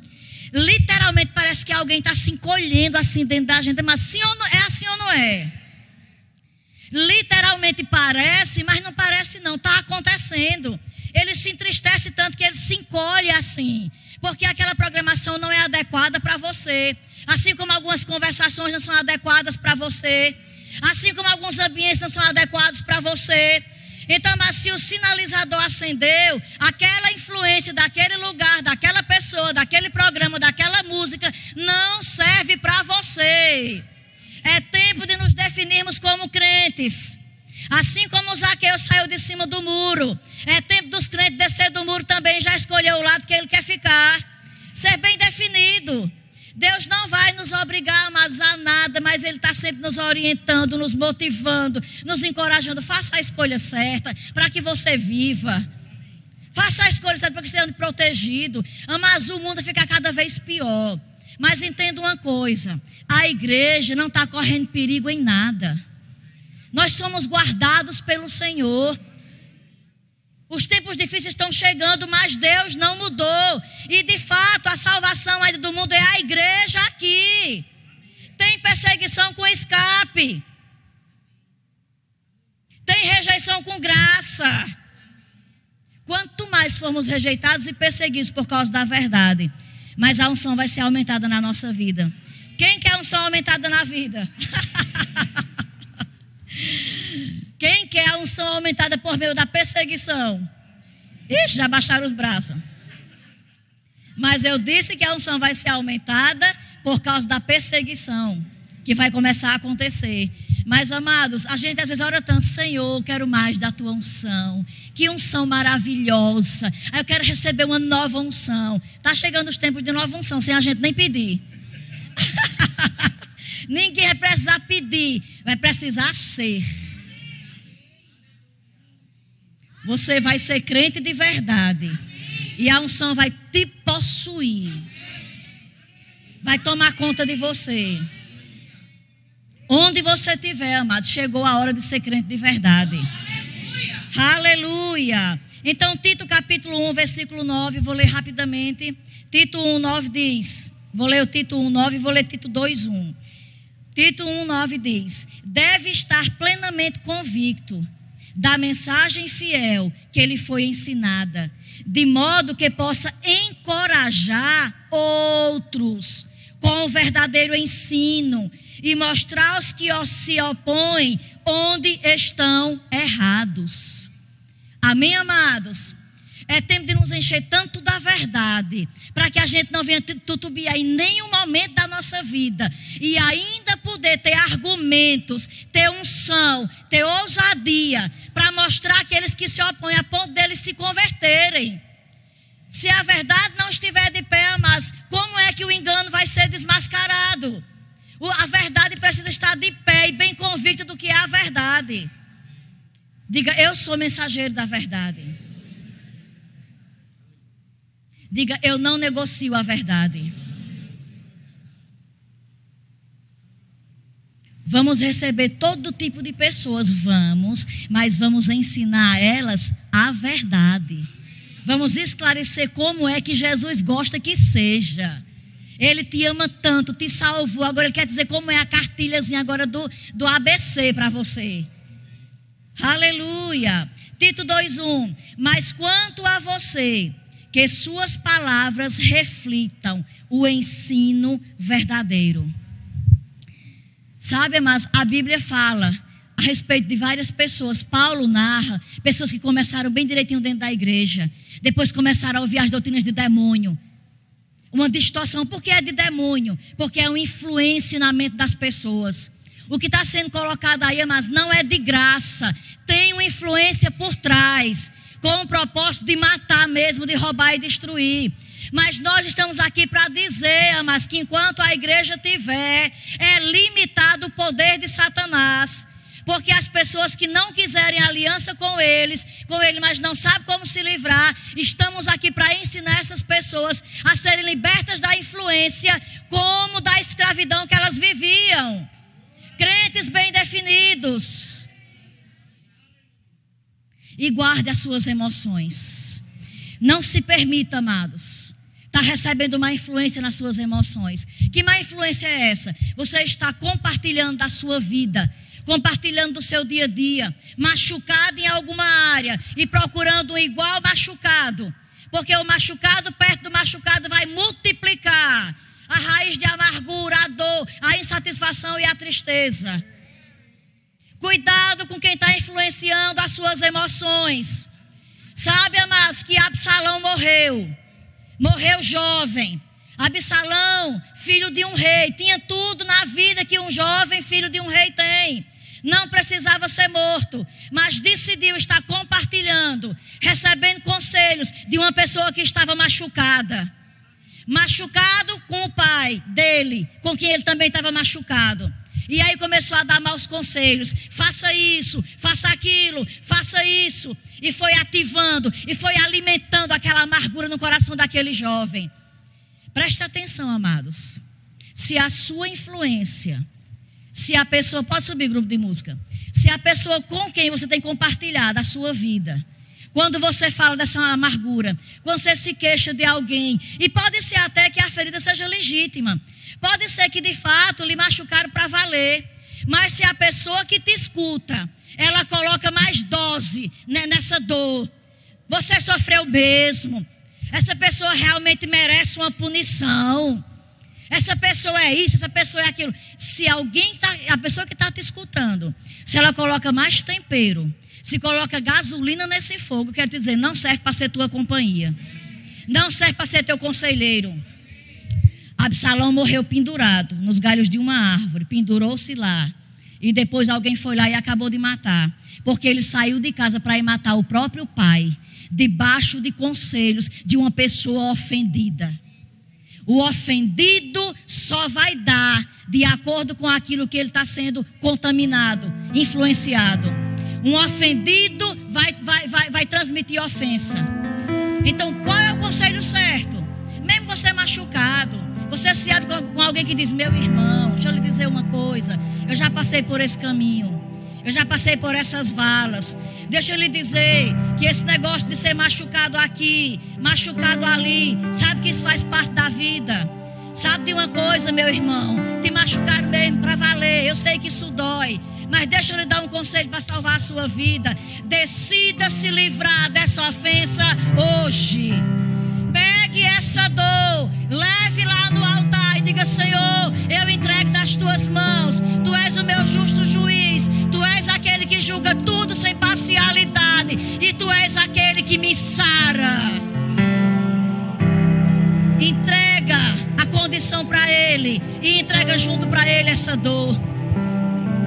Literalmente parece que alguém está se encolhendo assim dentro da gente. Mas assim ou não, é assim ou não é? Literalmente parece, mas não parece não. Está acontecendo. Ele se entristece tanto que ele se encolhe assim, porque aquela programação não é adequada para você. Assim como algumas conversações não são adequadas para você, assim como alguns ambientes não são adequados para você. Então, mas se o sinalizador acendeu, aquela influência daquele lugar, daquela pessoa, daquele programa, daquela música, não serve para você. É tempo de nos definirmos como crentes. Assim como Zaqueu saiu de cima do muro, é tempo dos crentes descer do muro também, já escolheu o lado que ele quer ficar. Ser bem definido. Deus não vai nos obrigar amados, a nada, mas Ele está sempre nos orientando, nos motivando, nos encorajando. Faça a escolha certa para que você viva. Faça a escolha certa para que você ande protegido. Mas o mundo fica cada vez pior. Mas entenda uma coisa: a igreja não está correndo perigo em nada. Nós somos guardados pelo Senhor. Os tempos difíceis estão chegando, mas Deus não mudou. E de fato, a salvação ainda do mundo é a igreja aqui. Tem perseguição com escape. Tem rejeição com graça. Quanto mais formos rejeitados e perseguidos por causa da verdade, mais a unção vai ser aumentada na nossa vida. Quem quer unção aumentada na vida? Quem quer a unção aumentada por meio da perseguição? Ixi, já baixaram os braços. Mas eu disse que a unção vai ser aumentada por causa da perseguição que vai começar a acontecer. Mas, amados, a gente às vezes ora tanto, Senhor, quero mais da tua unção. Que unção maravilhosa. Eu quero receber uma nova unção. Está chegando os tempos de nova unção, sem a gente nem pedir. Ninguém vai precisar pedir, vai precisar ser. Você vai ser crente de verdade. E a unção vai te possuir. Vai tomar conta de você. Onde você estiver, amado, chegou a hora de ser crente de verdade. Aleluia. Aleluia. Então, Tito capítulo 1, versículo 9, vou ler rapidamente. Tito 1, 9 diz: Vou ler o Tito 1, 9 e vou ler Tito 2, 1. Tito 1, 9 diz: Deve estar plenamente convicto da mensagem fiel que ele foi ensinada, de modo que possa encorajar outros com o verdadeiro ensino e mostrar aos que se opõem onde estão errados. Amém, amados? É tempo de nos encher tanto da verdade, para que a gente não venha tutubiar em nenhum momento da nossa vida e ainda poder ter argumentos, ter unção, ter ousadia para mostrar aqueles que se opõem a ponto deles se converterem. Se a verdade não estiver de pé, mas como é que o engano vai ser desmascarado? A verdade precisa estar de pé e bem convicta do que é a verdade. Diga, eu sou mensageiro da verdade. Diga, eu não negocio a verdade. Vamos receber todo tipo de pessoas, vamos, mas vamos ensinar a elas a verdade. Vamos esclarecer como é que Jesus gosta que seja. Ele te ama tanto, te salvou. Agora ele quer dizer como é a cartilhazinha agora do, do ABC para você. Aleluia. Tito 2:1. Mas quanto a você, que suas palavras reflitam o ensino verdadeiro. Sabe, mas a Bíblia fala a respeito de várias pessoas. Paulo narra pessoas que começaram bem direitinho dentro da igreja, depois começaram a ouvir as doutrinas de demônio. Uma distorção. Por que é de demônio? Porque é uma influência na mente das pessoas. O que está sendo colocado aí, mas não é de graça. Tem uma influência por trás com o propósito de matar mesmo, de roubar e destruir. Mas nós estamos aqui para dizer, mas que enquanto a igreja tiver, é limitado o poder de Satanás. Porque as pessoas que não quiserem aliança com eles, com ele, mas não sabem como se livrar, estamos aqui para ensinar essas pessoas a serem libertas da influência, como da escravidão que elas viviam. Crentes bem definidos e guarde as suas emoções. Não se permita, amados, está recebendo má influência nas suas emoções. Que má influência é essa? Você está compartilhando da sua vida compartilhando do seu dia a dia, machucado em alguma área e procurando um igual machucado, porque o machucado perto do machucado vai multiplicar a raiz de amargura, a dor, a insatisfação e a tristeza. Cuidado com quem está influenciando as suas emoções. Sabe, amados, que Absalão morreu. Morreu jovem. Absalão, filho de um rei, tinha tudo na vida que um jovem filho de um rei tem. Não precisava ser morto, mas decidiu estar compartilhando, recebendo conselhos de uma pessoa que estava machucada. Machucado com o pai dele, com quem ele também estava machucado. E aí começou a dar maus conselhos: faça isso, faça aquilo, faça isso. E foi ativando, e foi alimentando aquela amargura no coração daquele jovem. Preste atenção, amados. Se a sua influência, se a pessoa, pode subir grupo de música, se a pessoa com quem você tem compartilhado a sua vida, quando você fala dessa amargura, quando você se queixa de alguém, e pode ser até que a ferida seja legítima, Pode ser que de fato lhe machucaram para valer. Mas se a pessoa que te escuta, ela coloca mais dose nessa dor, você sofreu mesmo. Essa pessoa realmente merece uma punição. Essa pessoa é isso, essa pessoa é aquilo. Se alguém tá, a pessoa que está te escutando, se ela coloca mais tempero, se coloca gasolina nesse fogo, quer dizer, não serve para ser tua companhia. Não serve para ser teu conselheiro. Absalão morreu pendurado nos galhos de uma árvore, pendurou-se lá. E depois alguém foi lá e acabou de matar. Porque ele saiu de casa para ir matar o próprio pai, debaixo de conselhos de uma pessoa ofendida. O ofendido só vai dar de acordo com aquilo que ele está sendo contaminado, influenciado. Um ofendido vai, vai, vai, vai transmitir ofensa. Então, qual é o conselho certo? Mesmo você machucado, você se abre com alguém que diz: Meu irmão, deixa eu lhe dizer uma coisa. Eu já passei por esse caminho. Eu já passei por essas valas. Deixa eu lhe dizer que esse negócio de ser machucado aqui, machucado ali, sabe que isso faz parte da vida. Sabe de uma coisa, meu irmão? Te machucaram mesmo para valer. Eu sei que isso dói. Mas deixa eu lhe dar um conselho para salvar a sua vida. Decida se livrar dessa ofensa hoje. Pegue essa dor, leve lá no altar e diga: Senhor, eu entrego nas tuas mãos. Tu és o meu justo juiz. Tu és aquele que julga tudo sem parcialidade. E tu és aquele que me sara. Entrega condição para Ele e entrega junto para Ele essa dor.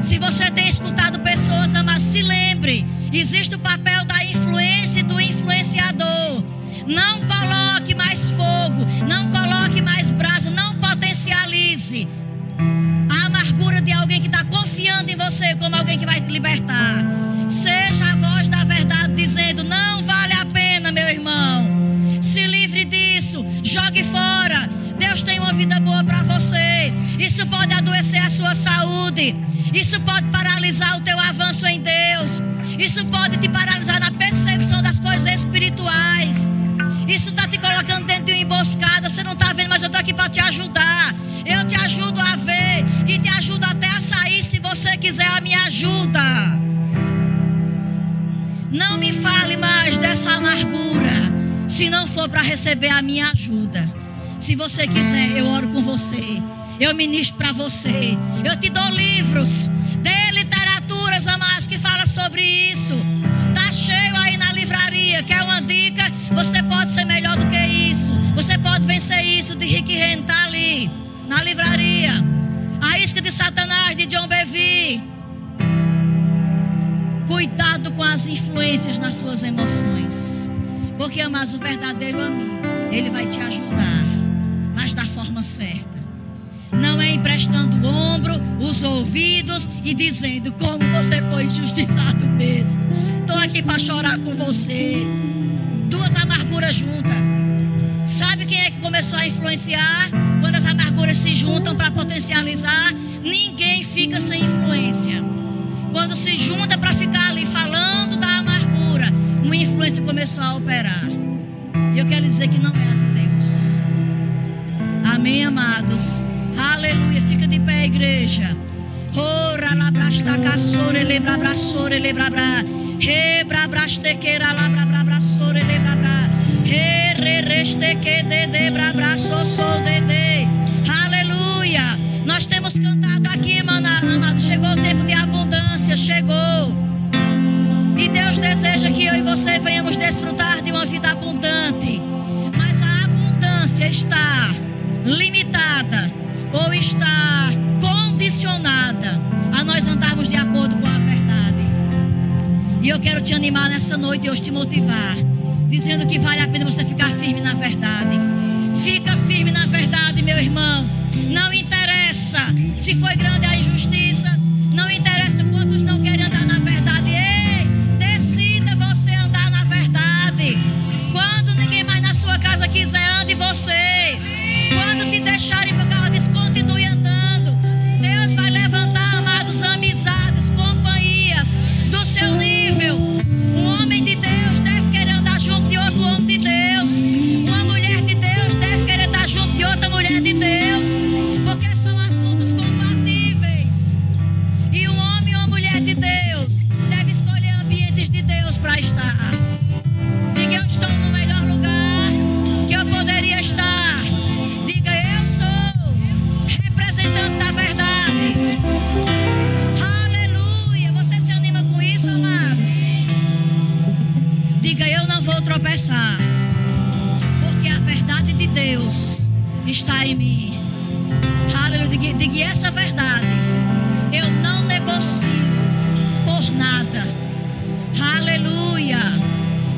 Se você tem escutado pessoas, mas se lembre: existe o papel da influência e do influenciador. Não coloque mais fogo, não coloque mais brasa, não potencialize a amargura de alguém que está confiando em você como alguém que vai te libertar. Seja sua saúde. Isso pode paralisar o teu avanço em Deus. Isso pode te paralisar na percepção das coisas espirituais. Isso está te colocando dentro de uma emboscada. Você não está vendo, mas eu estou aqui para te ajudar. Eu te ajudo a ver e te ajudo até a sair se você quiser a minha ajuda. Não me fale mais dessa amargura, se não for para receber a minha ajuda. Se você quiser, eu oro com você. Eu ministro para você. Eu te dou livros. Dê literaturas, amados, que fala sobre isso. Tá cheio aí na livraria. Quer uma dica? Você pode ser melhor do que isso. Você pode vencer isso de Rick Renner. Está ali, na livraria. A isca de Satanás, de John Bevere. Cuidado com as influências nas suas emoções. Porque, amados, o verdadeiro amigo, ele vai te ajudar, mas da forma certa. Não é emprestando o ombro, os ouvidos e dizendo como você foi injustiçado mesmo. Estou aqui para chorar com você. Duas amarguras juntas. Sabe quem é que começou a influenciar? Quando as amarguras se juntam para potencializar, ninguém fica sem influência. Quando se junta para ficar ali falando da amargura, uma influência começou a operar. E eu quero dizer que não é a de Deus. Amém, amados? Aleluia. Fica de pé, igreja. Ora labrasta caçore, lebra braçore, lebra bra. Rebra brastequeira, labra bra braçore, lebra bra. Re re resteque de de quero te animar nessa noite, Deus te motivar, dizendo que vale a pena você ficar firme na verdade. Fica firme na verdade, meu irmão. Não interessa se foi grande a injustiça, não interessa quantos não